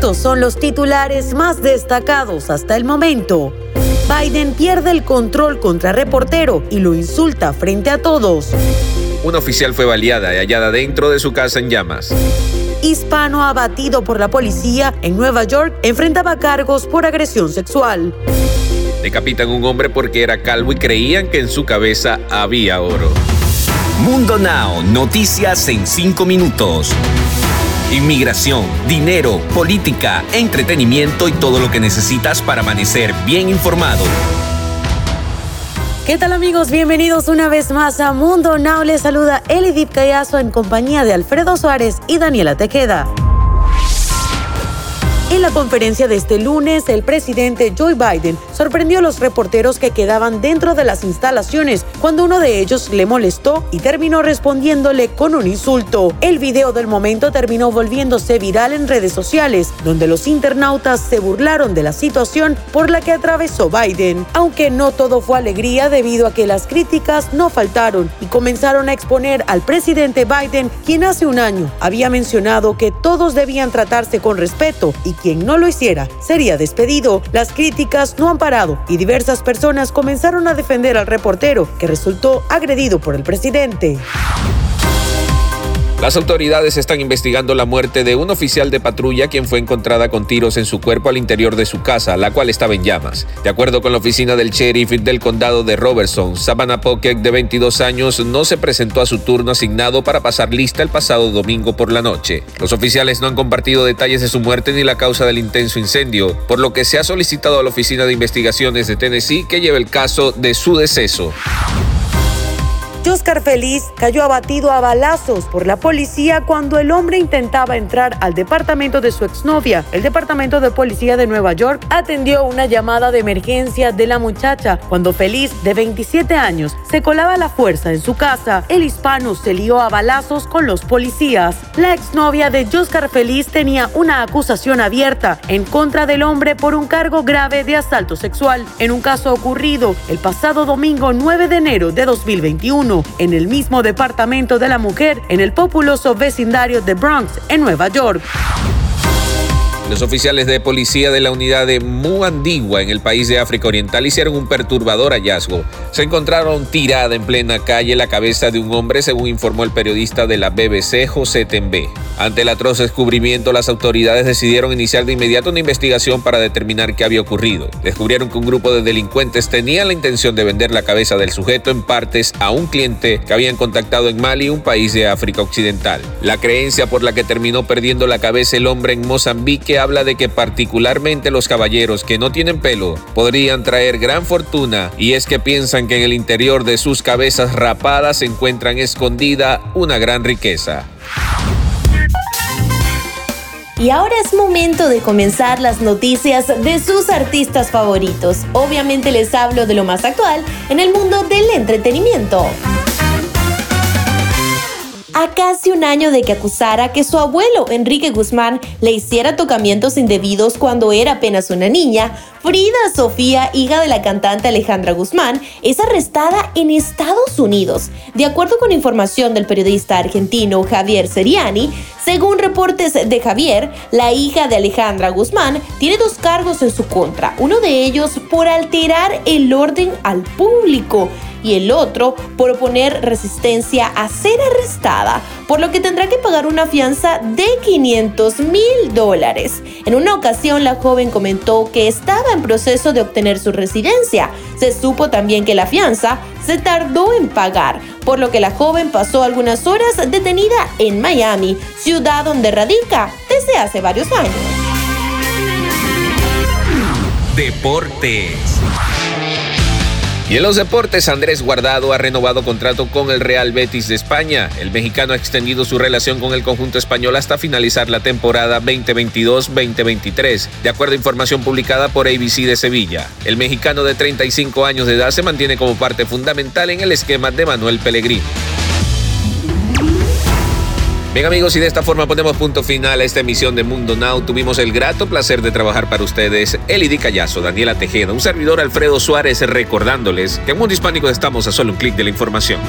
Estos son los titulares más destacados hasta el momento. Biden pierde el control contra reportero y lo insulta frente a todos. Una oficial fue baleada y hallada dentro de su casa en llamas. Hispano abatido por la policía en Nueva York enfrentaba cargos por agresión sexual. Decapitan un hombre porque era calvo y creían que en su cabeza había oro. Mundo Now, noticias en 5 minutos. Inmigración, dinero, política, entretenimiento y todo lo que necesitas para amanecer bien informado. ¿Qué tal amigos? Bienvenidos una vez más a Mundo Now. Les saluda Elidip Callazo en compañía de Alfredo Suárez y Daniela Tequeda. En la conferencia de este lunes, el presidente Joe Biden sorprendió a los reporteros que quedaban dentro de las instalaciones cuando uno de ellos le molestó y terminó respondiéndole con un insulto. El video del momento terminó volviéndose viral en redes sociales, donde los internautas se burlaron de la situación por la que atravesó Biden. Aunque no todo fue alegría debido a que las críticas no faltaron y comenzaron a exponer al presidente Biden, quien hace un año había mencionado que todos debían tratarse con respeto y quien no lo hiciera sería despedido. Las críticas no han parado y diversas personas comenzaron a defender al reportero que resultó agredido por el presidente. Las autoridades están investigando la muerte de un oficial de patrulla quien fue encontrada con tiros en su cuerpo al interior de su casa, la cual estaba en llamas. De acuerdo con la oficina del sheriff del condado de Robertson, Savannah Pocket, de 22 años, no se presentó a su turno asignado para pasar lista el pasado domingo por la noche. Los oficiales no han compartido detalles de su muerte ni la causa del intenso incendio, por lo que se ha solicitado a la Oficina de Investigaciones de Tennessee que lleve el caso de su deceso. Oscar Feliz cayó abatido a balazos por la policía cuando el hombre intentaba entrar al departamento de su exnovia. El departamento de policía de Nueva York atendió una llamada de emergencia de la muchacha cuando Feliz, de 27 años, se colaba a la fuerza en su casa. El hispano se lió a balazos con los policías. La exnovia de Oscar Feliz tenía una acusación abierta en contra del hombre por un cargo grave de asalto sexual en un caso ocurrido el pasado domingo 9 de enero de 2021 en el mismo departamento de la mujer en el populoso vecindario de Bronx, en Nueva York. Los oficiales de policía de la unidad de Muandigua en el país de África Oriental hicieron un perturbador hallazgo. Se encontraron tirada en plena calle la cabeza de un hombre, según informó el periodista de la BBC, José Tembe. Ante el atroz descubrimiento, las autoridades decidieron iniciar de inmediato una investigación para determinar qué había ocurrido. Descubrieron que un grupo de delincuentes tenía la intención de vender la cabeza del sujeto en partes a un cliente que habían contactado en Mali, un país de África Occidental. La creencia por la que terminó perdiendo la cabeza el hombre en Mozambique habla de que particularmente los caballeros que no tienen pelo podrían traer gran fortuna y es que piensan que en el interior de sus cabezas rapadas se encuentran escondida una gran riqueza. Y ahora es momento de comenzar las noticias de sus artistas favoritos. Obviamente les hablo de lo más actual en el mundo del entretenimiento. A casi un año de que acusara que su abuelo Enrique Guzmán le hiciera tocamientos indebidos cuando era apenas una niña, Frida Sofía, hija de la cantante Alejandra Guzmán, es arrestada en Estados Unidos. De acuerdo con información del periodista argentino Javier Seriani, según reportes de Javier, la hija de Alejandra Guzmán tiene dos cargos en su contra, uno de ellos por alterar el orden al público y el otro por oponer resistencia a ser arrestada, por lo que tendrá que pagar una fianza de 500 mil dólares. En una ocasión la joven comentó que estaba en proceso de obtener su residencia. Se supo también que la fianza se tardó en pagar, por lo que la joven pasó algunas horas detenida en Miami, ciudad donde radica desde hace varios años. Deportes. Y en los deportes, Andrés Guardado ha renovado contrato con el Real Betis de España. El mexicano ha extendido su relación con el conjunto español hasta finalizar la temporada 2022-2023, de acuerdo a información publicada por ABC de Sevilla. El mexicano de 35 años de edad se mantiene como parte fundamental en el esquema de Manuel Pellegrini. Bien amigos, y de esta forma ponemos punto final a esta emisión de Mundo Now. Tuvimos el grato placer de trabajar para ustedes Elidi Callazo, Daniela Tejeda, un servidor Alfredo Suárez recordándoles que en Mundo Hispánico estamos a solo un clic de la información.